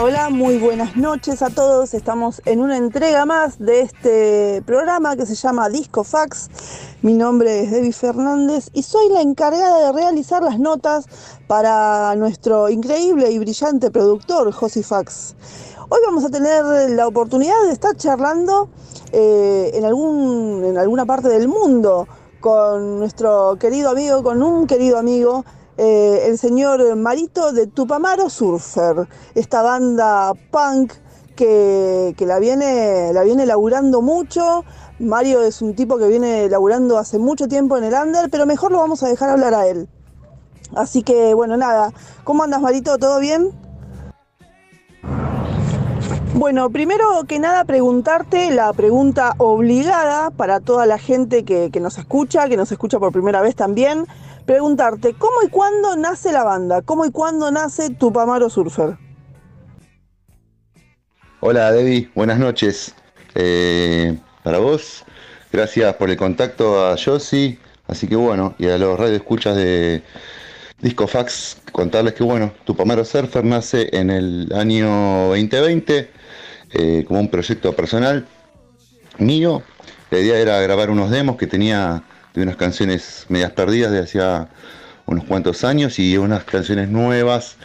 Hola, muy buenas noches a todos. Estamos en una entrega más de este programa que se llama Disco Fax. Mi nombre es Debbie Fernández y soy la encargada de realizar las notas para nuestro increíble y brillante productor, Josi Fax. Hoy vamos a tener la oportunidad de estar charlando eh, en, algún, en alguna parte del mundo con nuestro querido amigo, con un querido amigo eh, el señor Marito de Tupamaro Surfer, esta banda punk que, la, viene, la viene laburando mucho. Mario es un tipo que viene laburando hace mucho tiempo en el under, pero mejor lo vamos a dejar hablar a él. Así que bueno, nada, ¿cómo andas Marito? ¿Todo bien? Bueno, primero que nada preguntarte la pregunta obligada para toda la gente que, nos escucha, que nos escucha por primera vez también preguntarte, ¿cómo y cuándo nace la banda? ¿Cómo y cuándo nace Tupamaro Surfer? Hola Debbie, buenas noches. Eh, para vos, gracias por el contacto a Josie, así que bueno, y a los radioescuchas de Discofax, contarles que bueno, Tupamaro Surfer nace en el año 2020 eh, como un proyecto personal mío. La idea era grabar unos demos que tenía de unas canciones medias perdidas de hacía unos cuantos años y unas canciones nuevas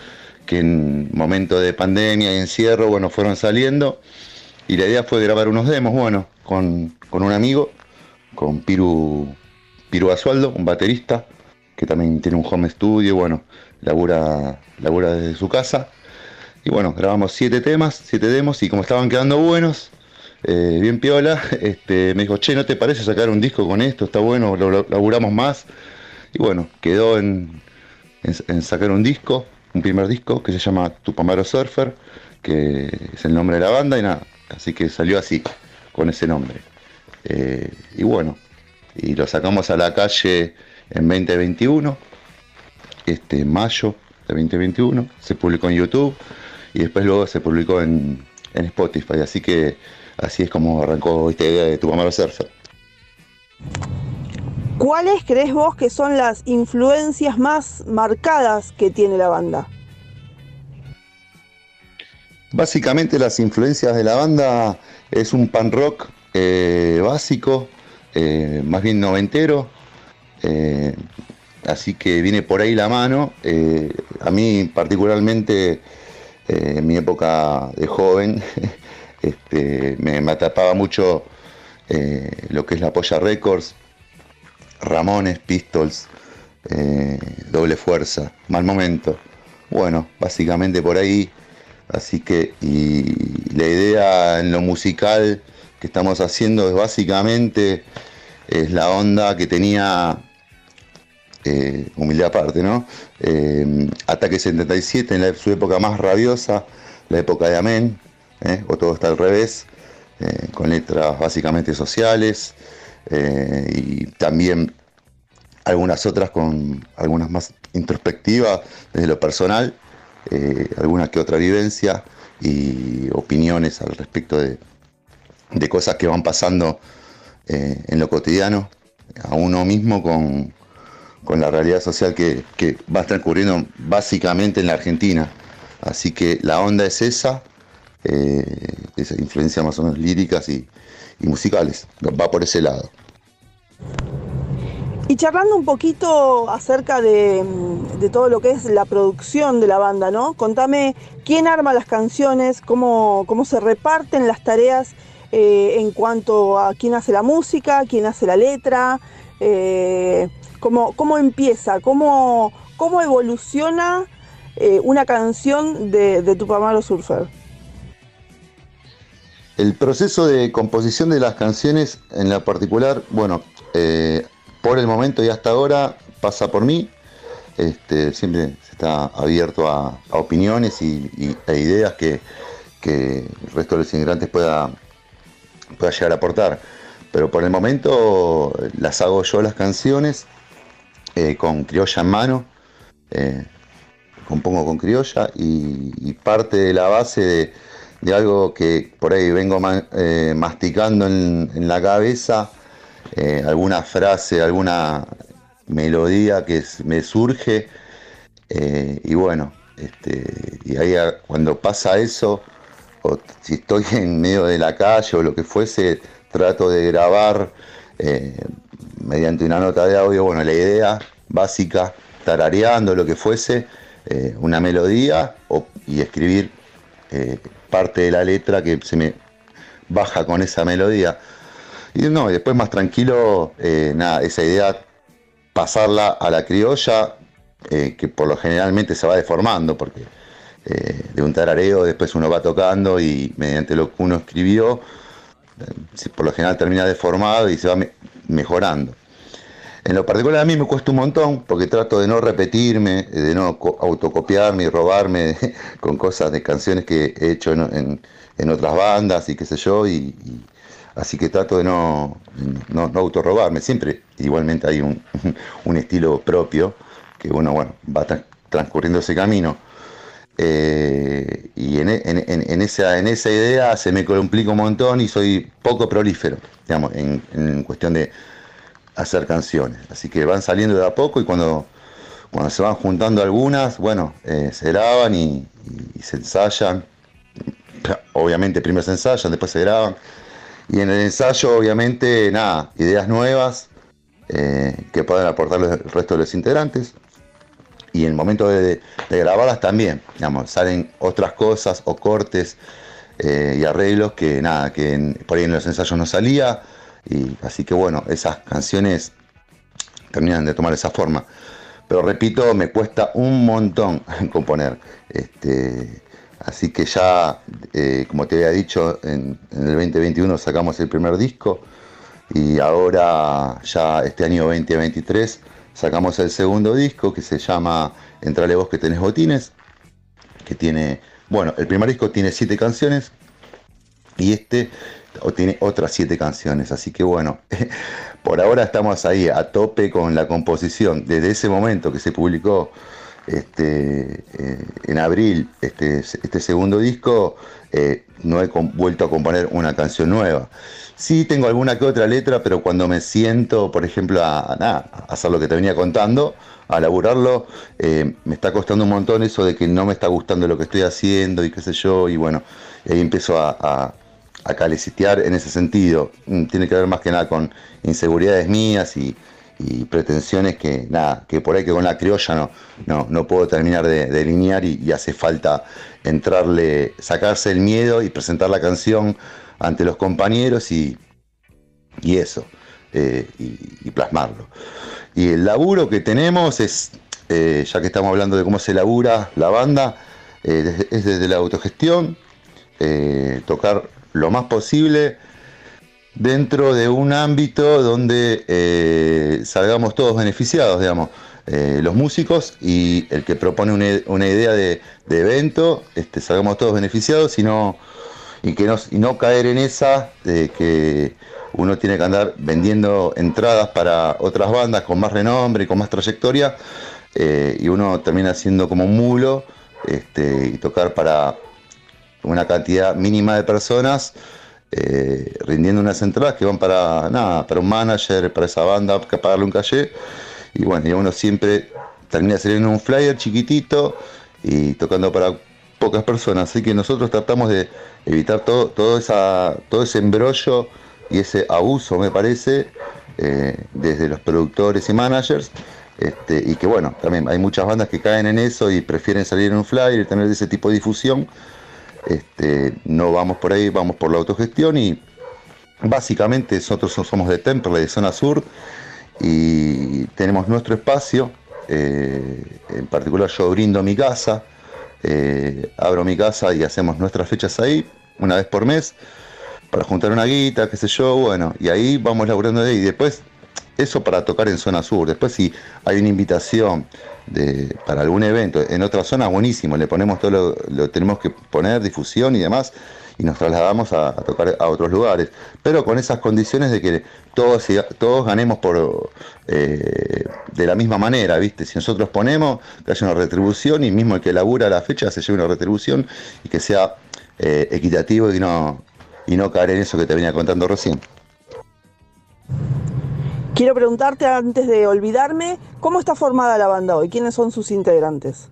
que en momento de pandemia y encierro, bueno, fueron saliendo. Y la idea fue grabar unos demos, bueno, con, un amigo, con Piru, Piru Asualdo, un baterista, que también tiene un home studio, bueno, labura, labura desde su casa. Y bueno, grabamos siete temas, siete demos, y como estaban quedando buenos, eh, bien piola, este, me dijo, che, ¿no te parece sacar un disco con esto? Está bueno, lo, laburamos más. Y bueno, quedó en, sacar un disco, un primer disco que se llama Tupamaro Surfer, que es el nombre de la banda y nada, así que salió así, con ese nombre. Eh, y bueno, y lo sacamos a la calle en 2021, este mayo de 2021, se publicó en YouTube y después luego se publicó en, en Spotify, así que Así es como arrancó esta idea de Tupamaro Surfer. ¿Cuáles crees vos que son las influencias más marcadas que tiene la banda? Básicamente las influencias de la banda es un pan rock eh, básico, eh, más bien noventero, eh, así que viene por ahí la mano. a mí particularmente, en mi época de joven, Este, me, atrapaba mucho eh, lo que es la Polla Records, Ramones, Pistols, eh, Doble Fuerza, Mal Momento. Bueno, básicamente por ahí. Así que, y la idea en lo musical que estamos haciendo es básicamente es la onda que tenía eh, humildad aparte, ¿no? Ataque 77 en su época más rabiosa, la época de Amén, ¿eh? o todo está al revés, eh, con letras básicamente sociales eh, y también algunas otras con algunas más introspectivas desde lo personal, alguna que otra vivencia y opiniones al respecto de, cosas que van pasando en lo cotidiano a uno mismo con, la realidad social que, que, va transcurriendo básicamente en la Argentina. Así que la onda es esa, eh, esa influencia más o menos líricas y, musicales. Va por ese lado. Y charlando un poquito acerca de, todo lo que es la producción de la banda, ¿no? Contame quién arma las canciones, cómo, cómo se reparten las tareas eh, en cuanto a quién hace la música, quién hace la letra, eh, cómo, empieza, cómo, cómo evoluciona una canción de, de Tupamaro Surfer. El proceso de composición de las canciones en la particular, bueno, eh, por el momento y hasta ahora pasa por mí. Este, siempre se está abierto a, opiniones y, e ideas que, el resto de los integrantes pueda, pueda llegar a aportar. Pero por el momento las hago yo las canciones eh, con criolla en mano. Eh, compongo con criolla y parte de la base de algo que por ahí vengo eh, masticando en, la cabeza, alguna frase, alguna melodía que me surge, y bueno, Este, y ahí cuando pasa eso, o si estoy en medio de la calle o lo que fuese, trato de grabar mediante una nota de audio, bueno, la idea básica, tarareando lo que fuese, eh, una melodía y escribir eh, parte de la letra que se me baja con esa melodía. Y no, después más tranquilo, nada, esa idea pasarla a la criolla, que por lo generalmente se va deformando, porque de un tarareo después uno va tocando y mediante lo que uno escribió, por lo general termina deformado y se va mejorando. En lo particular a mí me cuesta un montón porque trato de no repetirme, de no autocopiarme y robarme con cosas de canciones que he hecho en, otras bandas y qué sé yo, y, así que trato de no, no, no autorrobarme. Siempre igualmente hay un, estilo propio que uno bueno, va transcurriendo ese camino. Eh, y en, esa, en esa idea se me complica un montón y soy poco prolífero, digamos, en, cuestión de hacer canciones. Así que van saliendo de a poco y cuando, cuando se van juntando algunas, bueno, eh, se graban y, se ensayan. Obviamente primero se ensayan, después se graban. Y en el ensayo, obviamente, nada, ideas nuevas eh, que puedan aportar el resto de los integrantes y en el momento de, grabarlas también, digamos, salen otras cosas o cortes eh, y arreglos que nada, que por ahí en los ensayos no salía, y así que bueno, esas canciones terminan de tomar esa forma. Pero repito, me cuesta un montón componer. Este, así que ya, eh, como te había dicho, en, en el 2021 sacamos el primer disco y ahora ya este año 2023 sacamos el segundo disco que se llama Entrale vos que tenés botines, que tiene, bueno, el primer disco tiene siete canciones y este tiene otras siete canciones, así que bueno, por ahora estamos ahí a tope con la composición. Desde ese momento que se publicó este, eh, en abril este, este segundo disco, eh, no he vuelto a componer una canción nueva. Sí, tengo alguna que otra letra, pero cuando me siento, por ejemplo, a, hacer lo que te venía contando, a laburarlo, eh, me está costando un montón eso de que no me está gustando lo que estoy haciendo y qué sé yo, y bueno, ahí empiezo a, a, en ese sentido. Mm, tiene que ver más que nada con inseguridades mías y, pretensiones que nada, que por ahí que con la criolla no, no, no puedo terminar de delinear y, y, hace falta entrarle, sacarse el miedo y presentar la canción ante los compañeros y, y eso, eh, y, plasmarlo. Y el laburo que tenemos es, eh, ya que estamos hablando de cómo se labura la banda, eh, es desde la autogestión, tocar lo más posible dentro de un ámbito donde salgamos todos beneficiados, digamos. los músicos y el que propone una, idea de, evento, este, salgamos todos beneficiados, y no, y, que no caer en esa de que uno tiene que andar vendiendo entradas para otras bandas con más renombre y con más trayectoria eh, y uno termina siendo como un mulo este, y tocar para una cantidad mínima de personas eh, rindiendo unas entradas que van para nada, para un manager, para esa banda, que pagarle un calle y bueno, y uno siempre termina saliendo un flyer chiquitito y tocando para pocas personas, así que nosotros tratamos de evitar todo, todo, esa, todo ese embrollo y ese abuso, me parece, eh, desde los productores y managers, este, y que bueno, también hay muchas bandas que caen en eso y prefieren salir en un flyer y tener ese tipo de difusión. Este, no vamos por ahí, vamos por la autogestión y básicamente nosotros somos de Temple, de zona sur, y tenemos nuestro espacio. Eh, en particular yo brindo mi casa, eh, abro mi casa y hacemos nuestras fechas ahí, una vez por mes, para juntar una guita, qué sé yo, bueno, y ahí vamos laburando de ahí. Después, eso para tocar en zona sur. Después, si hay una invitación de, para algún evento en otra zona, buenísimo, le ponemos todo lo, lo tenemos que poner, difusión y demás y nos trasladamos a, tocar a otros lugares, pero con esas condiciones de que todos, todos ganemos por eh, de la misma manera, ¿viste? Si nosotros ponemos que una retribución y mismo el que labura la fecha se lleve una retribución y que sea eh, equitativo y no, y no caer en eso que te venía contando recién. Quiero preguntarte antes de olvidarme, ¿cómo está formada la banda hoy? ¿Quiénes son sus integrantes?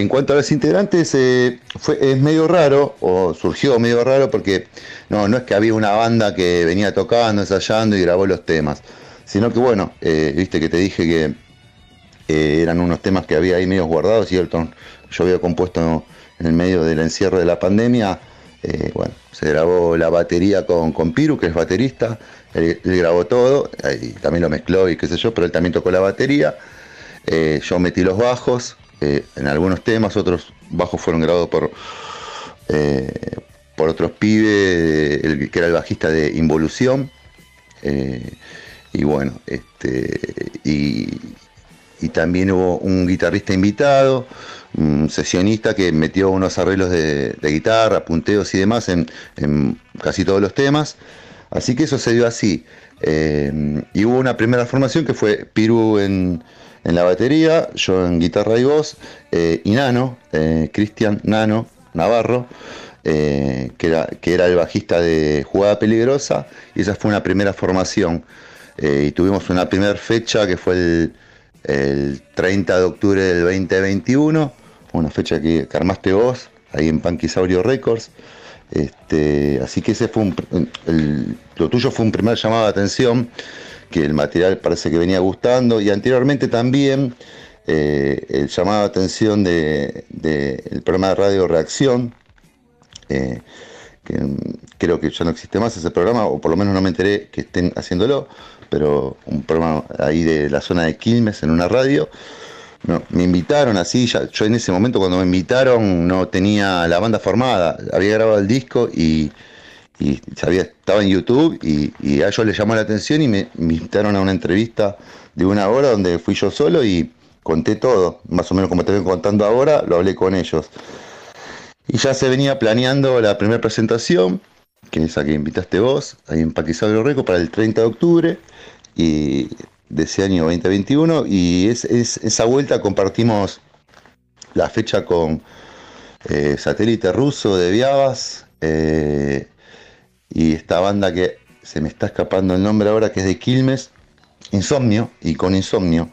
en cuanto a los integrantes, eh, fue, es medio raro, o surgió medio raro, porque no, no es que había una banda que venía tocando, ensayando y grabó los temas, sino que bueno, eh, viste que te dije que eran unos temas que había ahí medio guardados y Elton, yo había compuesto en el medio del encierro de la pandemia, eh, bueno, se grabó la batería con, con Piru, que es baterista, él, grabó todo, también lo mezcló y qué sé yo, pero él también tocó la batería, yo metí los bajos, eh, en algunos temas, otros bajos fueron grabados por, eh, por otros pibes, que era el bajista de Involución. Eh, y bueno, este, y, también hubo un guitarrista invitado, un sesionista que metió unos arreglos de, guitarra, punteos y demás en, casi todos los temas. Así que eso se dio así. y hubo una primera formación que fue Piru en, en la batería, yo en guitarra y voz, eh, y Nano, eh, Cristian Nano Navarro, eh, que, era, que era el bajista de Jugada Peligrosa, y esa fue una primera formación. y tuvimos una primera fecha que fue el, 30 de octubre del 2021, una fecha que, armaste vos, ahí en Panquisaurio Records. Este, así que ese fue un, lo tuyo fue un primer llamado de atención que el material parece que venía gustando y anteriormente también eh, el llamado de atención del de, programa de radio Reacción, eh, que creo que ya no existe más ese programa, o por lo menos no me enteré que estén haciéndolo, pero un programa ahí de la zona de Quilmes en una radio. Me invitaron así, ya, yo en ese momento cuando me invitaron no tenía la banda formada, había grabado el disco y estaba en YouTube y, a ellos les llamó la atención y me, invitaron a una entrevista de una hora donde fui yo solo y conté todo, más o menos como te vengo contando ahora, lo hablé con ellos. Y ya se venía planeando la primera presentación, que es a que invitaste vos, ahí en Paquisabro Reco, para el 30 de octubre y de ese año 2021. Y es, esa vuelta compartimos la fecha con eh, Satélite Ruso de Viabas, eh, y esta banda que se me está escapando el nombre ahora, que es de Quilmes, Insomnio, y con Insomnio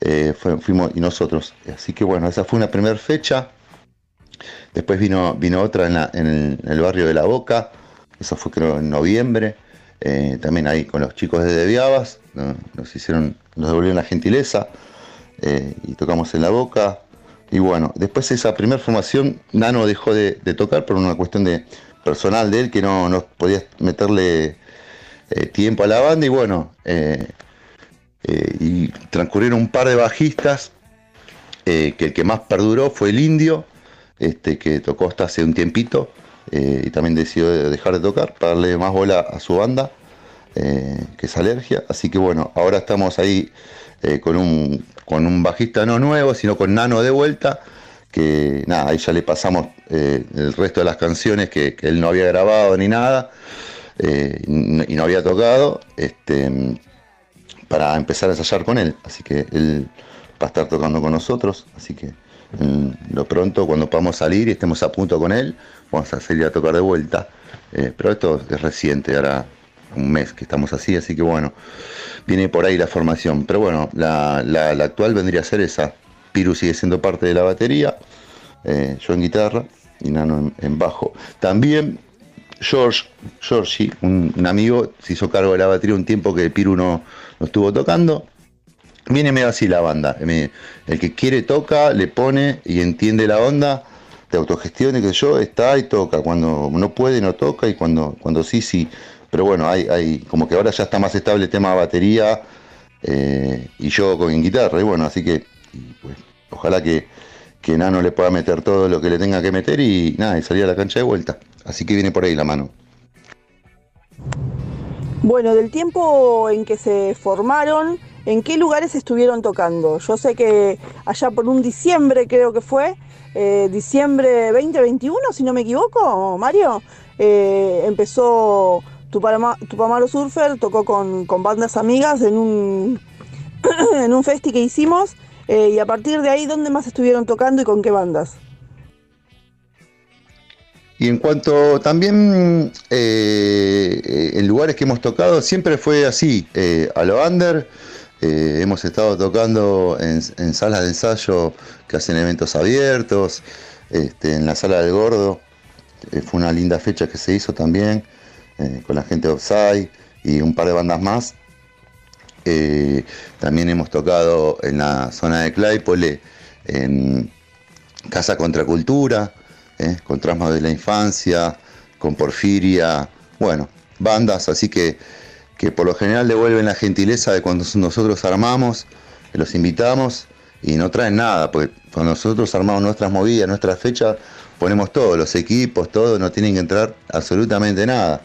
eh, fuimos y nosotros. Así que bueno, esa fue una primera fecha. Después vino, vino otra en, el, barrio de La Boca, eso fue creo en noviembre. Eh, también ahí con los chicos de Deviabas, nos hicieron, nos devolvieron la gentileza eh, y tocamos en La Boca. Y bueno, después esa primera formación, Nano dejó de tocar por una cuestión de, personal de él que no, no podía meterle eh, tiempo a la banda. Y bueno, y transcurrieron un par de bajistas, que el que más perduró fue el indio, este, que tocó hasta hace un tiempito y también decidió dejar de tocar para darle más bola a su banda, que es Alergia. Así que bueno, ahora estamos ahí con, un, con un bajista no nuevo, sino con Nano de vuelta que nada, ahí ya le pasamos eh, el resto de las canciones que, él no había grabado ni nada eh, y no había tocado este, para empezar a ensayar con él. Así que él va a estar tocando con nosotros, así que lo pronto cuando podamos salir y estemos a punto con él, vamos a salir a tocar de vuelta. Eh, pero esto es reciente, ahora un mes que estamos así, así que bueno, viene por ahí la formación. Pero bueno, la, la actual vendría a ser esa, Piru sigue siendo parte de la batería, eh, yo en guitarra y Nano en, bajo. También George, Georgie, un, amigo, se hizo cargo de la batería un tiempo que Piru no, estuvo tocando. Viene medio así la banda. El que quiere toca, le pone y entiende la onda, de autogestión y que yo, está y toca. Cuando no puede, no toca y cuando, cuando sí, sí. Pero bueno, hay, hay como que ahora ya está más estable el tema de batería eh, y yo con guitarra. Y bueno, así que pues, ojalá que, que Nano le pueda meter todo lo que le tenga que meter y nada, y salir a la cancha de vuelta. Así que viene por ahí la mano. Bueno, del tiempo en que se formaron, ¿en qué lugares estuvieron tocando? Yo sé que allá por un diciembre creo que fue, eh, diciembre 2021, si no me equivoco, Mario, eh, empezó Tupamaro Surfer, tocó con, con bandas amigas en un, en un festi que hicimos eh, y a partir de ahí, ¿dónde más estuvieron tocando y con qué bandas? Y en cuanto también eh, en lugares que hemos tocado, siempre fue así, a lo under, Eh, hemos estado tocando en, salas de ensayo que hacen eventos abiertos, este, en la sala del Gordo. Eh, fue una linda fecha que se hizo también con la gente de Offside y un par de bandas más. también hemos tocado en la zona de Claypole, en Casa Contracultura, con Trasma de la Infancia, con Porfiria, bueno, bandas, así que, que por lo general devuelven la gentileza de cuando nosotros armamos, los invitamos y no traen nada, porque cuando nosotros armamos nuestras movidas, nuestras fechas, ponemos todos, los equipos, todo, no tienen que entrar absolutamente nada.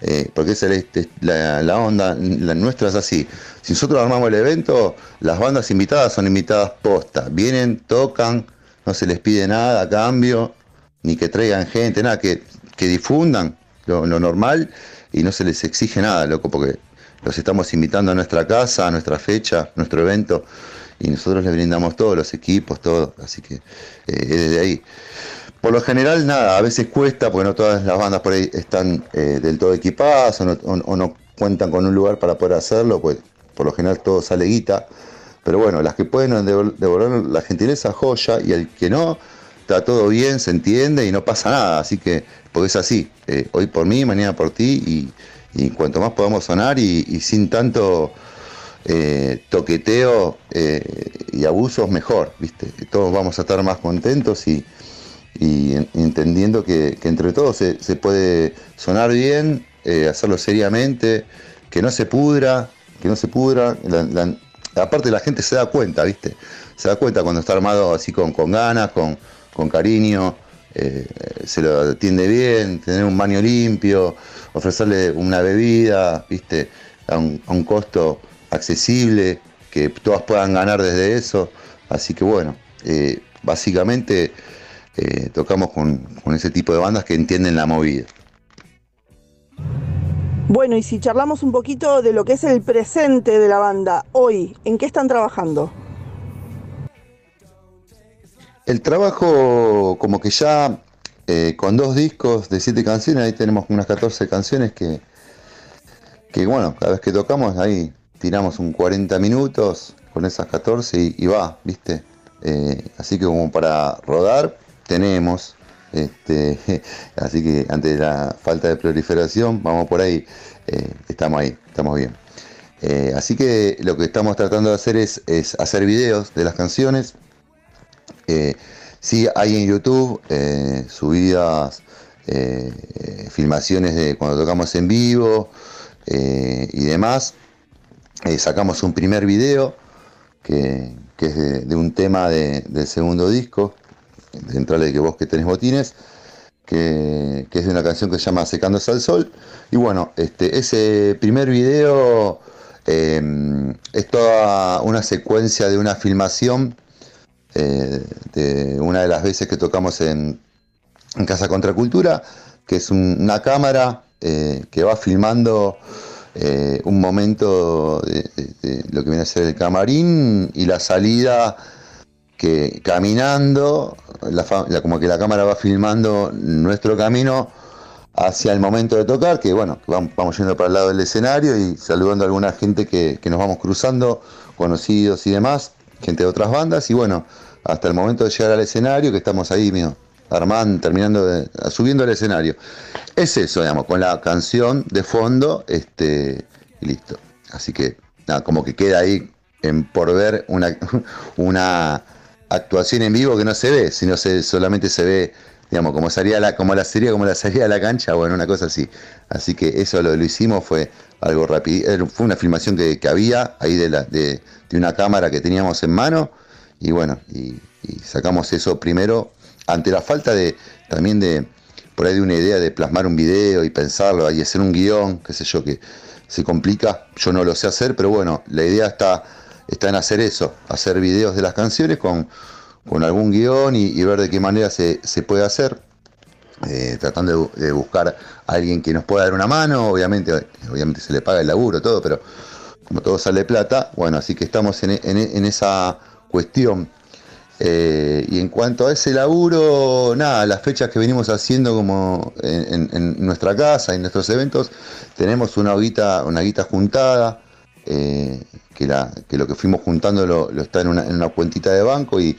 Eh, porque esa es la, la onda, la nuestra es así. Si nosotros armamos el evento, las bandas invitadas son invitadas posta. Vienen, tocan, no se les pide nada a cambio, ni que traigan gente, nada, que, que difundan lo, normal y no se les exige nada, loco, porque los estamos invitando a nuestra casa, a nuestra fecha, nuestro evento, y nosotros les brindamos todos los equipos, todo, así que eh, desde ahí. Por lo general, nada, a veces cuesta, porque no todas las bandas por ahí están eh, del todo equipadas o no, cuentan con un lugar para poder hacerlo, pues por lo general todo sale guita. Pero bueno, las que pueden devolver la gentileza, joya, y el que no, está todo bien, se entiende y no pasa nada. Así que, es así, eh, hoy por mí, mañana por ti, y, cuanto más podamos sonar y, sin tanto eh, toqueteo eh, y abusos, mejor, ¿viste? Todos vamos a estar más contentos y, entendiendo que, entre todos se, puede sonar bien, hacerlo seriamente, que no se pudra, que no se pudra. aparte la gente se da cuenta, ¿viste? Se da cuenta cuando está armado así con, ganas, con cariño, eh, se lo atiende bien, tener un baño limpio, ofrecerle una bebida, ¿viste? A un, costo accesible, que todas puedan ganar desde eso. Así que bueno, eh, básicamente eh, tocamos con, con ese tipo de bandas que entienden la movida. Bueno, y si charlamos un poquito de lo que es el presente de la banda hoy, ¿en qué están trabajando? El trabajo como que ya eh, con dos discos de siete canciones, ahí tenemos unas 14 canciones que, que bueno, cada vez que tocamos ahí tiramos un 40 minutos con esas 14 y, va, ¿viste? Eh, así que como para rodar tenemos, este, así que ante la falta de proliferación, vamos por ahí, eh, estamos ahí, estamos bien. así que lo que estamos tratando de hacer es, es hacer videos de las canciones, eh, sí, hay en YouTube eh, subidas eh, filmaciones de cuando tocamos en vivo y demás. sacamos un primer video que, es de, un tema del segundo disco, de de que vos que tenés botines, que, es de una canción que se llama Secándose al Sol. Y bueno, este, ese primer video es toda una secuencia de una filmación eh, de una de las veces que tocamos en, Casa Contracultura, que es una cámara eh, que va filmando eh, un momento de, lo que viene a ser el camarín y la salida que caminando, como que la cámara va filmando nuestro camino hacia el momento de tocar, que bueno, vamos, yendo para el lado del escenario y saludando a alguna gente que, que nos vamos cruzando, conocidos y demás, gente de otras bandas, y bueno, hasta el momento de llegar al escenario, que estamos ahí, mío, armando, terminando de, subiendo al escenario. Es eso, digamos, con la canción de fondo, este, y listo. Así que, nada, como que queda ahí en, por ver una, una actuación en vivo que no se ve, sino se, solamente se ve, digamos, como salía la, como la serie, como la salida de la cancha, bueno, una cosa así. Así que eso lo, lo hicimos, fue algo rápido, fue una filmación que, que había ahí de, de, una cámara que teníamos en mano y bueno, y, sacamos eso primero ante la falta de también de por ahí de una idea de plasmar un video y pensarlo y hacer un guion, qué sé yo, que se complica, yo no lo sé hacer, pero bueno, la idea está, está en hacer eso, hacer videos de las canciones con, algún guion y, ver de qué manera se, puede hacer, eh, tratando de, buscar alguien que nos pueda dar una mano, obviamente, obviamente se le paga el laburo, todo, pero como todo sale plata, bueno, así que estamos en, en esa cuestión. Eh, y en cuanto a ese laburo, nada, las fechas que venimos haciendo como en, nuestra casa, en nuestros eventos, tenemos una guita, una guita juntada, eh, que, la, que lo que fuimos juntando lo, está en una, en una cuentita de banco y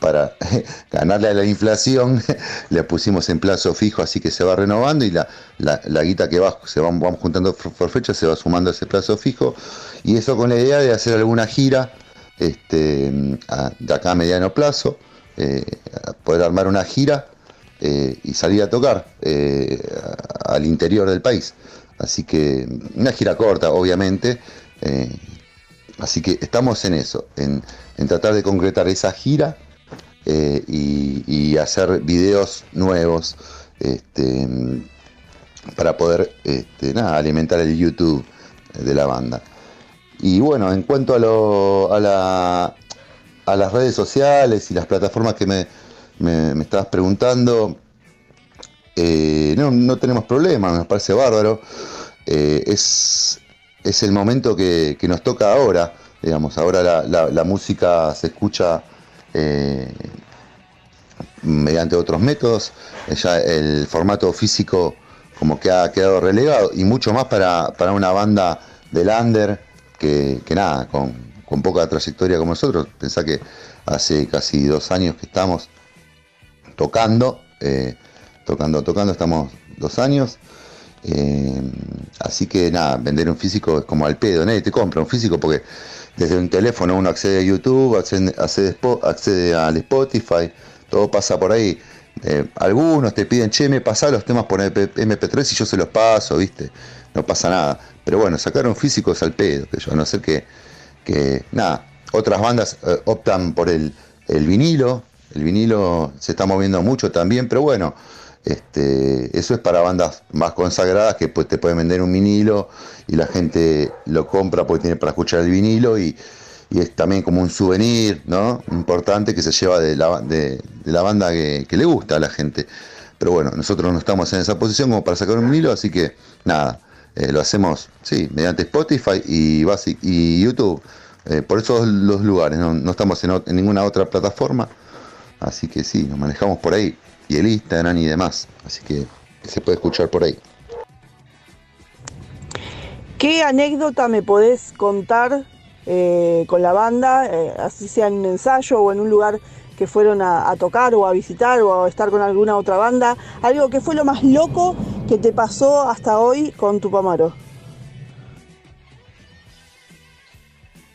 para ganarle a la inflación le pusimos en plazo fijo, así que se va renovando y la, la, guita que va, se van, vamos juntando por fecha se va sumando a ese plazo fijo y eso con la idea de hacer alguna gira este, de acá a mediano plazo, eh, poder armar una gira eh, y salir a tocar eh, al interior del país. Así que una gira corta, obviamente. así que estamos en eso, en, tratar de concretar esa gira y, hacer videos nuevos este, para poder este, alimentar el YouTube de la banda. Y bueno, en cuanto a, lo, a, la, a las redes sociales y las plataformas que me, me, estabas preguntando, eh, no, tenemos problema, me parece bárbaro. Eh, es, es el momento que, nos toca ahora, digamos, ahora la, música se escucha eh, mediante otros métodos, ya el formato físico como que ha quedado relegado y mucho más para, para una banda de lander que, nada, con, poca trayectoria como nosotros. Pensá que hace casi dos años que estamos tocando, eh, tocando, tocando, estamos dos años. Eh, así que nada, vender un físico es como al pedo, nadie te compra un físico porque desde un teléfono uno accede a YouTube, accede, accede, al Spotify, todo pasa por ahí. Eh, algunos te piden, che, me pasa los temas por MP3 y yo se los paso, ¿viste? No pasa nada. Pero bueno, sacaron físicos al pedo, que yo, a no ser que, que nada, otras bandas eh, optan por el, vinilo, el vinilo se está moviendo mucho también, pero bueno, este, eso es para bandas más consagradas que pues, te pueden vender un vinilo y la gente lo compra porque tiene para escuchar el vinilo y, es también como un souvenir ¿no? importante que se lleva de la, de, la banda que, que, le gusta a la gente. Pero bueno, nosotros no estamos en esa posición como para sacar un vinilo, así que nada, eh, lo hacemos, sí, mediante Spotify y, Basic, y YouTube. Eh, por esos los lugares, no, estamos en, ninguna otra plataforma. Así que sí, nos manejamos por ahí. Y el Instagram y demás. Así que se puede escuchar por ahí. ¿Qué anécdota me podés contar eh, con la banda, así sea en un ensayo o en un lugar que fueron a, tocar o a visitar o a estar con alguna otra banda? Algo que fue lo más loco que te pasó hasta hoy con Tupamaro.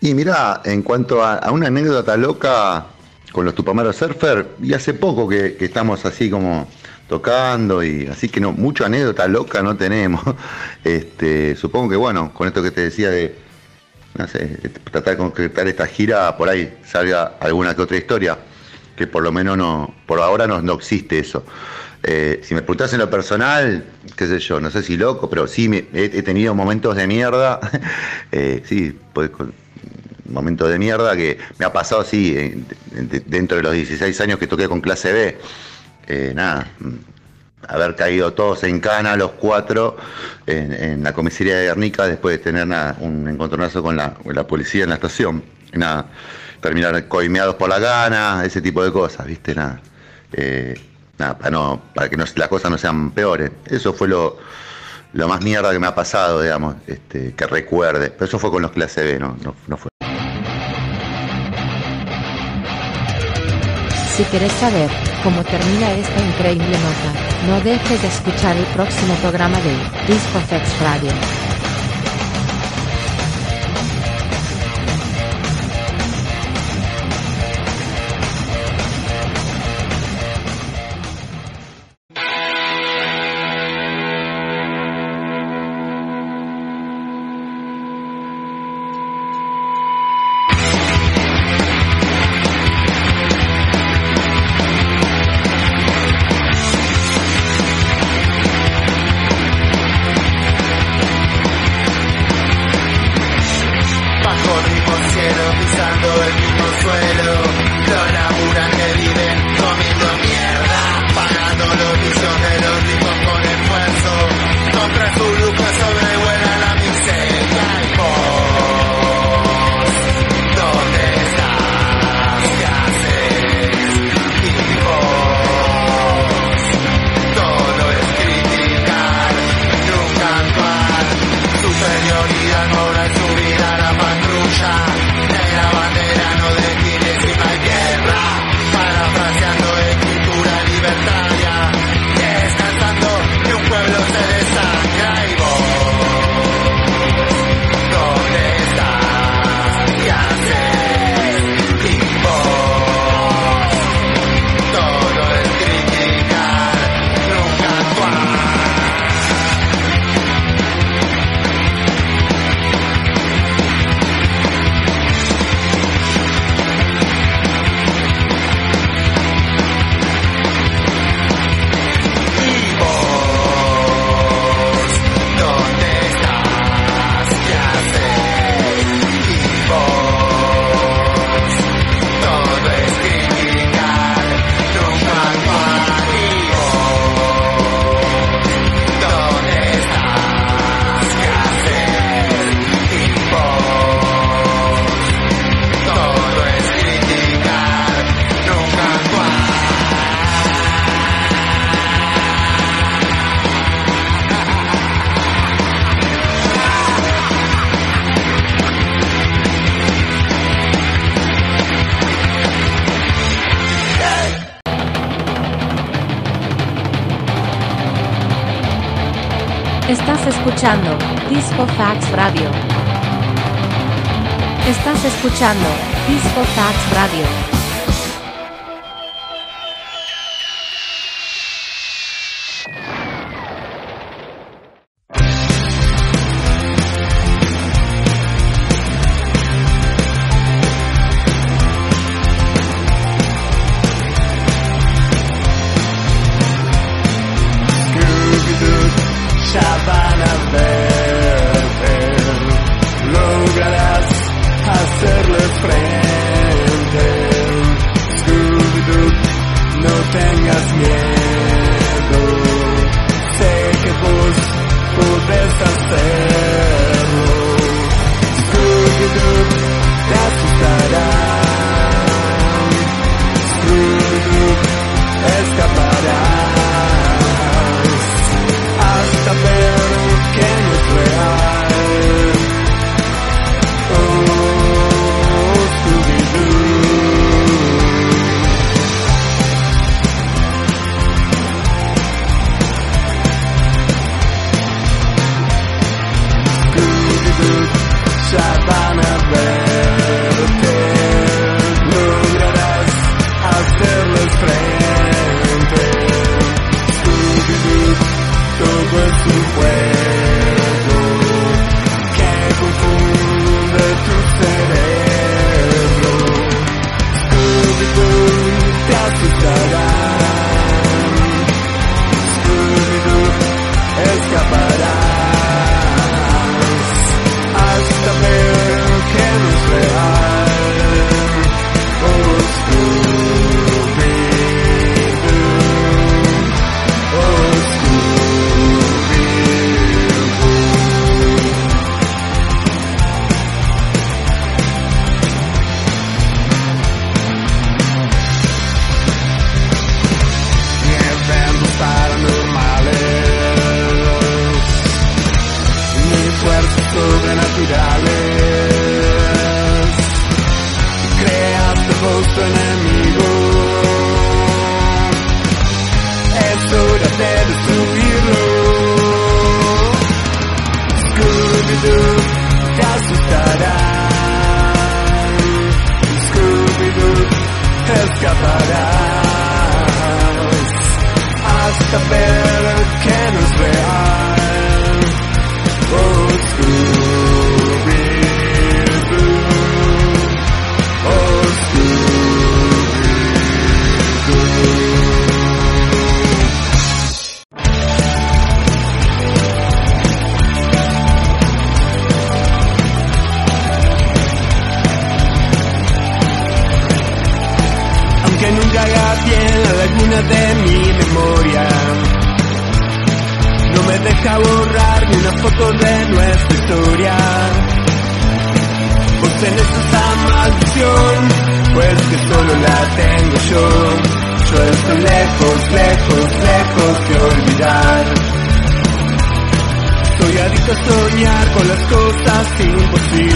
Y mira, en cuanto a, una anécdota loca con los Tupamaro Surfer, y hace poco que, estamos así como tocando y así que no, mucha anécdota loca no tenemos. Este, supongo que bueno, con esto que te decía de no sé, tratar de concretar esta gira, por ahí salga alguna que otra historia que por lo menos no, por ahora no, existe eso. Eh, si me preguntas en lo personal, qué sé yo, no sé si loco, pero sí he, tenido momentos de mierda, eh, sí, pues, momentos de mierda que me ha pasado así dentro de los 16 años que toqué con clase B. Eh, nada, mm, haber caído todos en cana, los cuatro, en, la comisaría de Guernica, después de tener un encontronazo con la, con la policía en la estación. Nada terminar coimeados por la gana, ese tipo de cosas, ¿viste? Nada. Eh, nada, para, no, para que no, las cosas no sean peores. Eso fue lo, lo más mierda que me ha pasado, digamos, este, que recuerde. Pero eso fue con los clase B, no, no, fue. Si querés saber cómo termina esta increíble nota, no dejes de escuchar el próximo programa de Disco Radio. Estás escuchando Disco Fax Radio.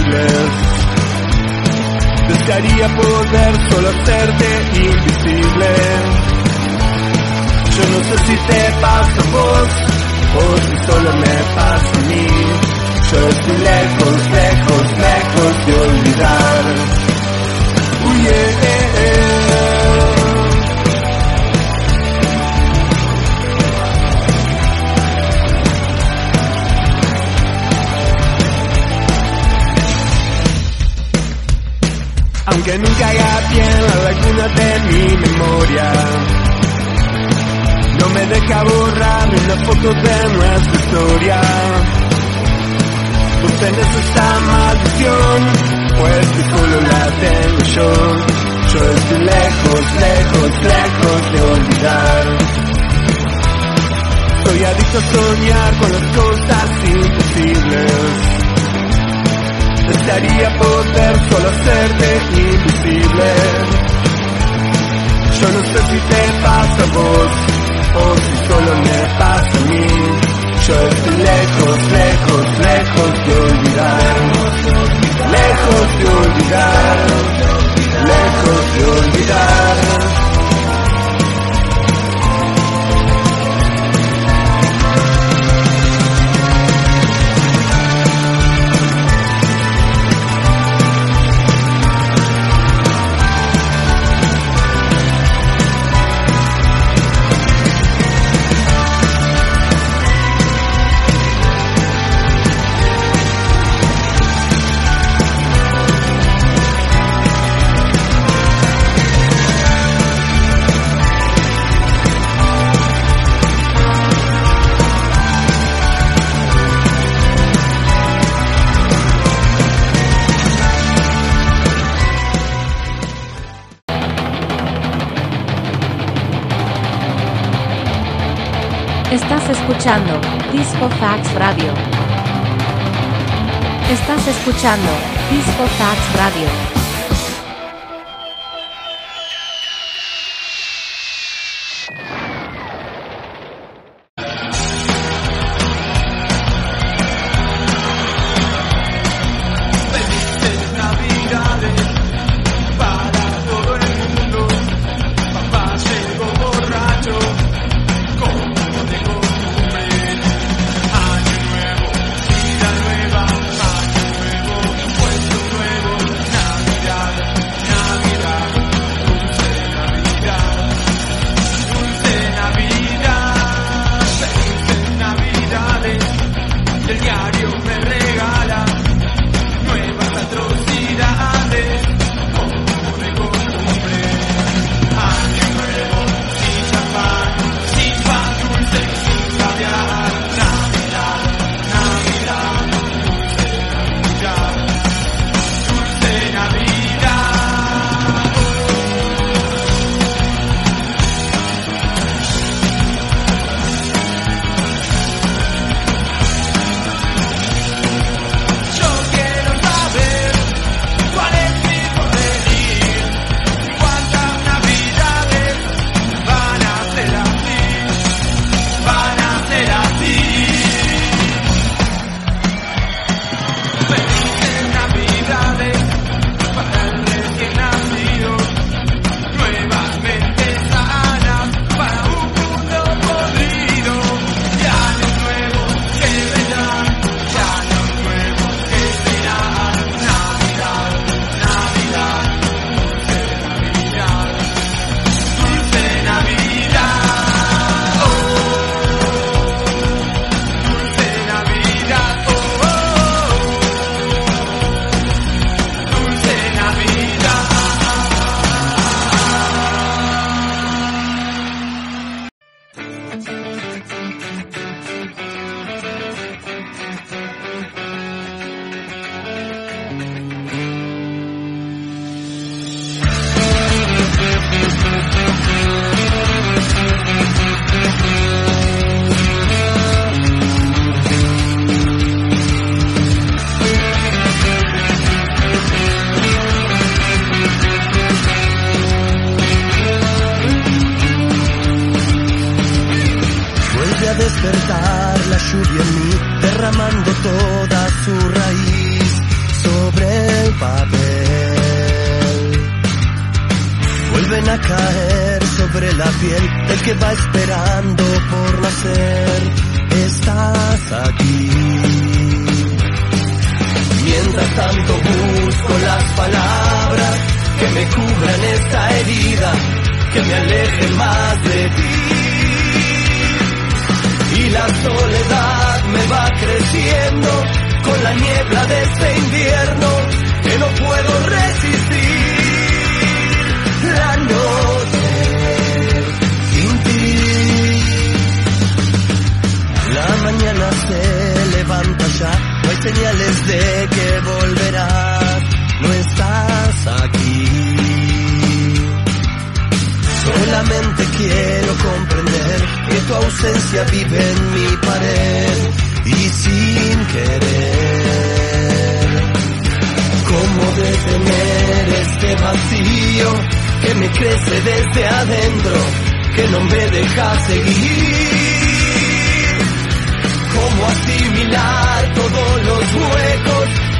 invisibles. Desearía poder solo hacerte invisible. Yo no sé si te pasa a vos o si solo me pasa a mí. Yo estoy lejos, lejos, lejos de olvidar. Uy, eh, eh, eh. aunque nunca haga bien la laguna de mi memoria. No me deja borrar ni una foto de nuestra historia. Tú tenés esta maldición, pues que solo la tengo yo. Yo estoy lejos, lejos, lejos de olvidar. Soy adicto a soñar con las cosas imposibles. Desearía poder solo conocerte invisible. Yo no sé si te pasa a vos o si solo me pasa a mí. Yo estoy lejos, lejos, lejos de olvidar. Lejos de olvidar. Lejos de olvidar. Lejos de olvidar. Estás escuchando Disco Facts Radio. Estás escuchando Disco Facts Radio.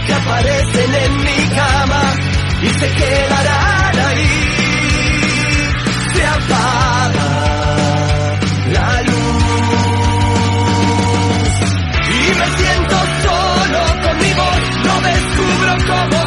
que aparecen en mi cama y se quedarán ahí. Se apaga la luz y me siento solo conmigo, no descubro cómo.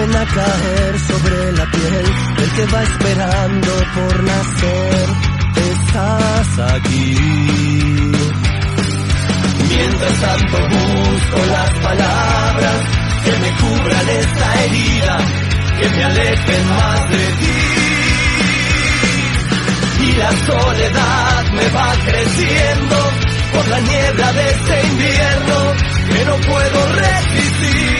Vuelven a caer sobre la piel del que va esperando por nacer. Estás aquí. Mientras tanto busco las palabras que me cubran esta herida, que me alejen más de ti. Y la soledad me va creciendo por la niebla de este invierno que no puedo resistir.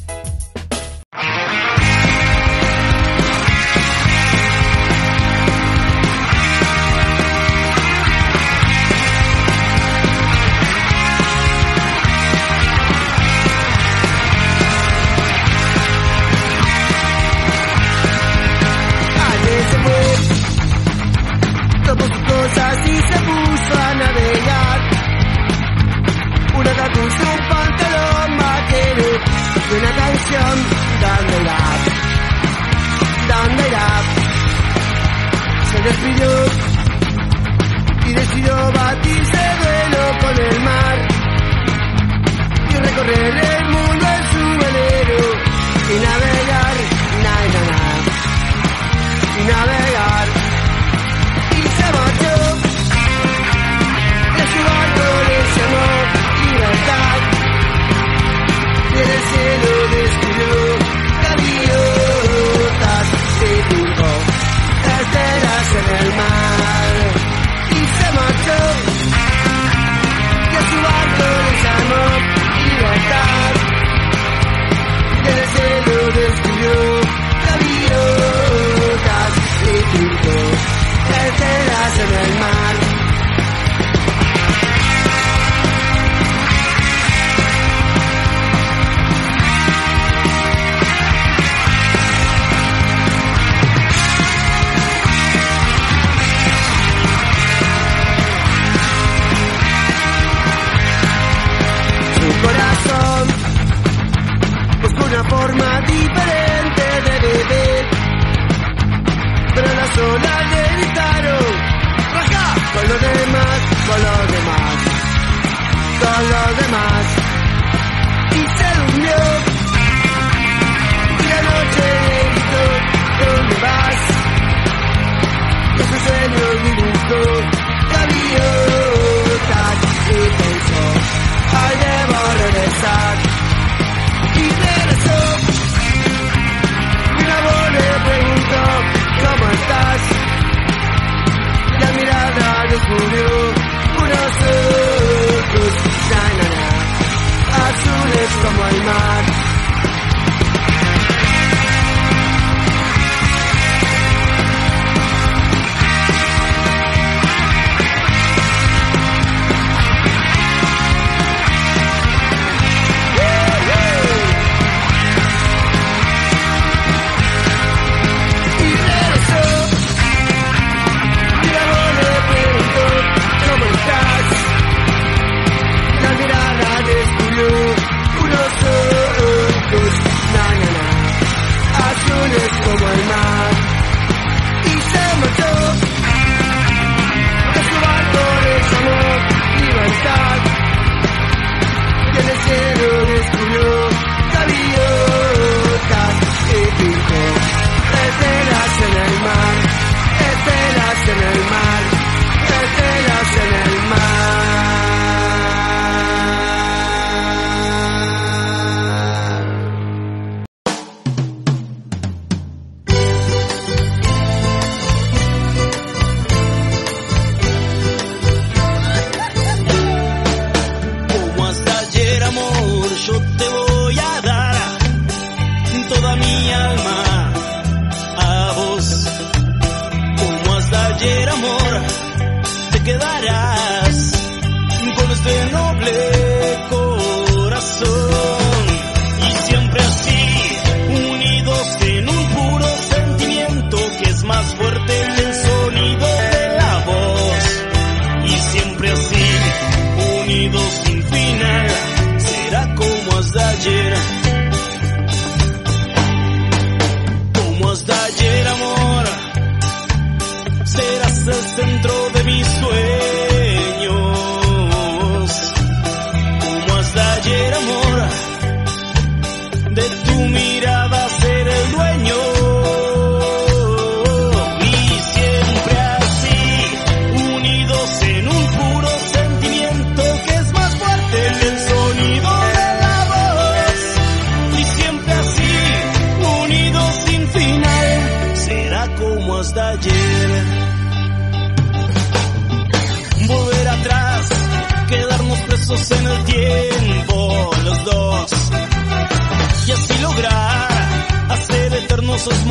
Canción up, dando el up. Se despidió y decidió batirse duelo con el mar y recorrer el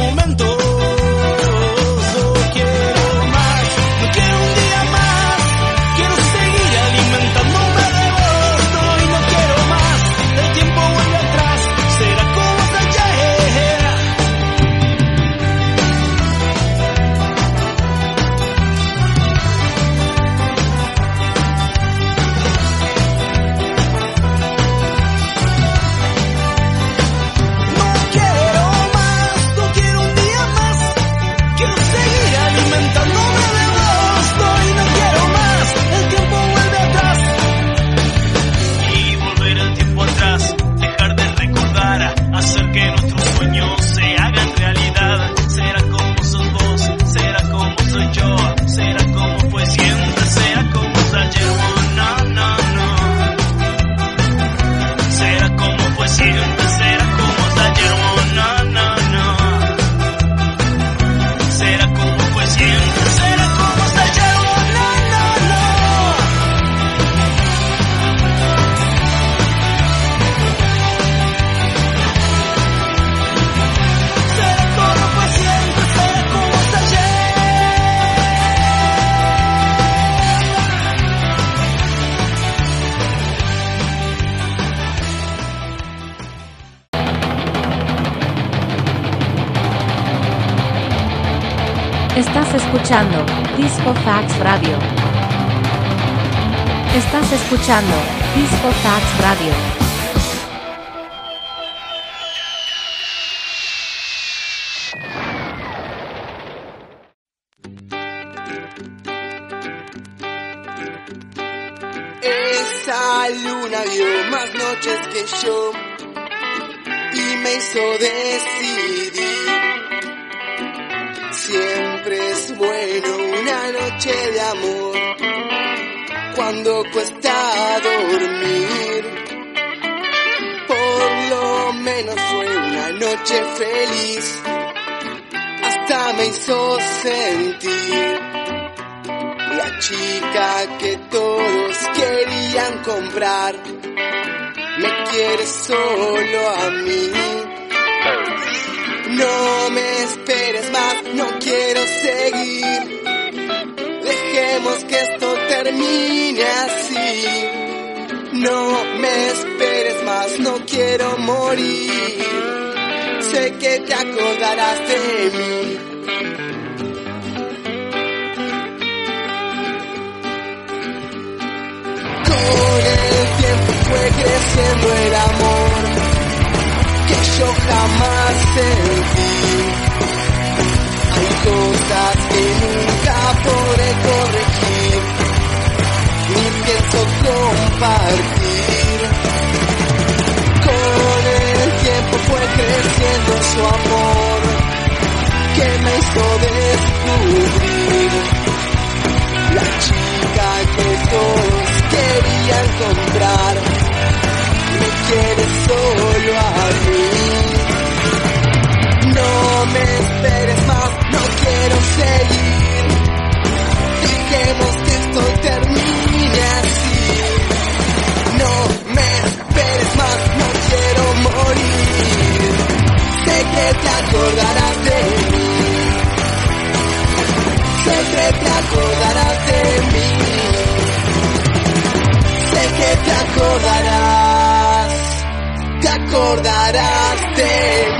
eternos Estás escuchando Disco Fax Radio. Estás escuchando Disco Fax Radio. Esa luna vio más noches que yo y me hizo decidir. Cuando cuesta dormir. Por lo menos fue una noche feliz, hasta me hizo sentir la chica que todos querían comprar. Me quiere solo a mí. No me esperes más, no quiero seguir. Dejemos que esto termine así. No me esperes más, no quiero morir. Sé que te acordarás de mí. Con el tiempo fue creciendo el amor que yo jamás sentí. Hay cosas que nunca podré corregir, ni pienso compartir. Con el tiempo fue creciendo su amor que me hizo descubrir la chica que todos querían comprar me quiere solo a mí. No me esperes más, no quiero seguir. Dejemos que Que te acordarás de mí. Que te acordarás de mí. Sé que te acordarás, te acordarás de mí.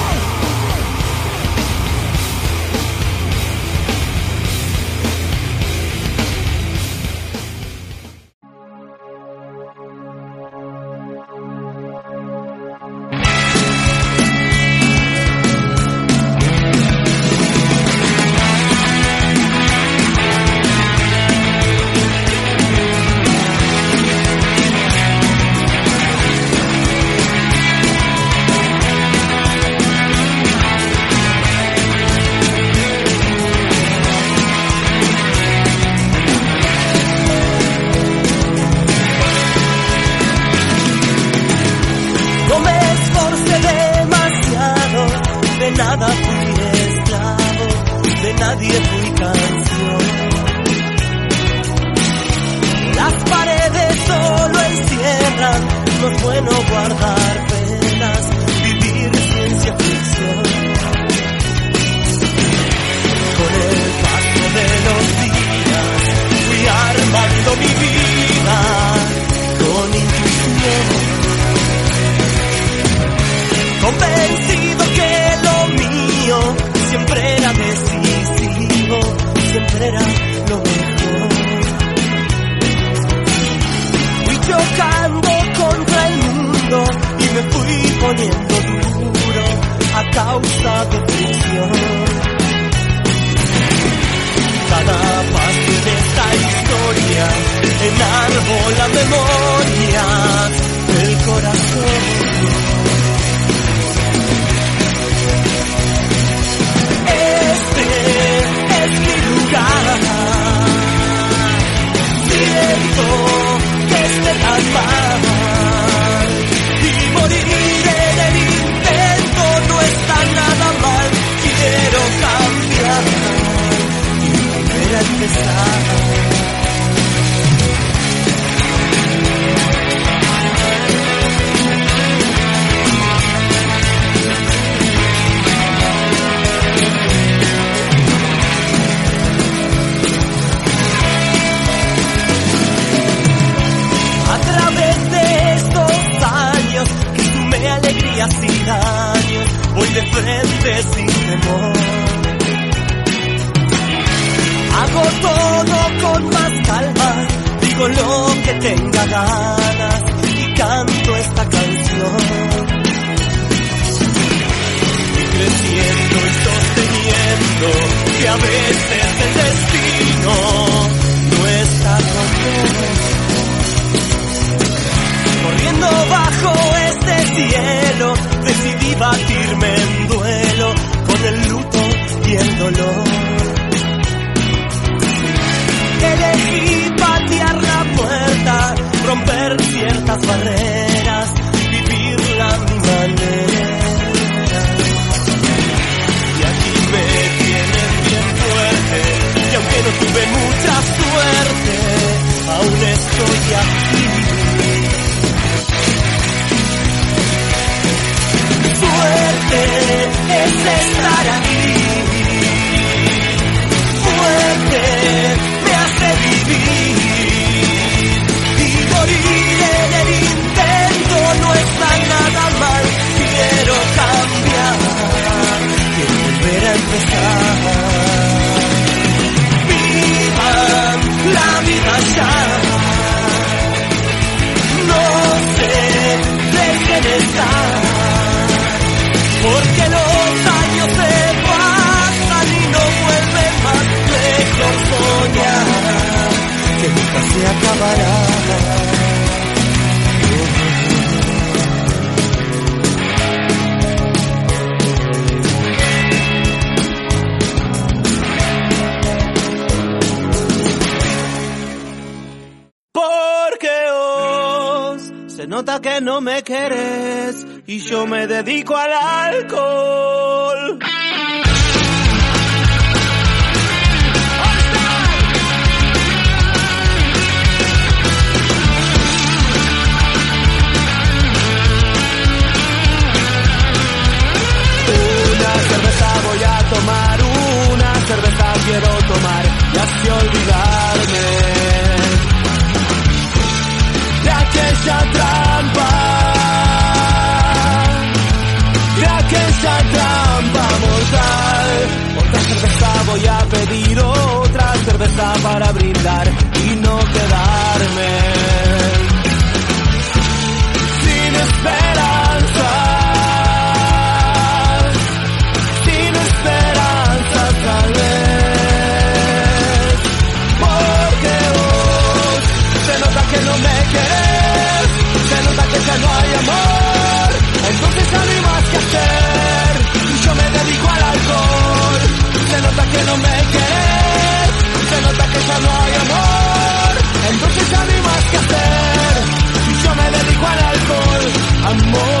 nunca se acabará. Porque os se nota que no me querés y yo me dedico al alcohol. olvidarme de aquella trampa, de aquella trampa mortal. Otra cerveza voy a pedir, otra cerveza para brindar y no quedarme. Que no me querés, se nota que ya no hay amor. Entonces ya no más que hacer y yo me dedico al alcohol. Se nota que no me querés, se nota que ya no hay amor. Entonces ya no más que hacer y yo me dedico al alcohol. Amor,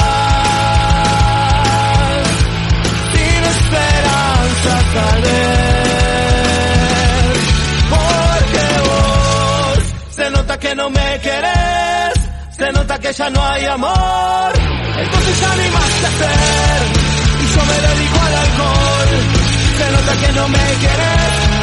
que no me querés. Se nota que ya no hay amor. Entonces ya no hay más que hacer. Y yo me dedico al alcohol. Se nota que no me querés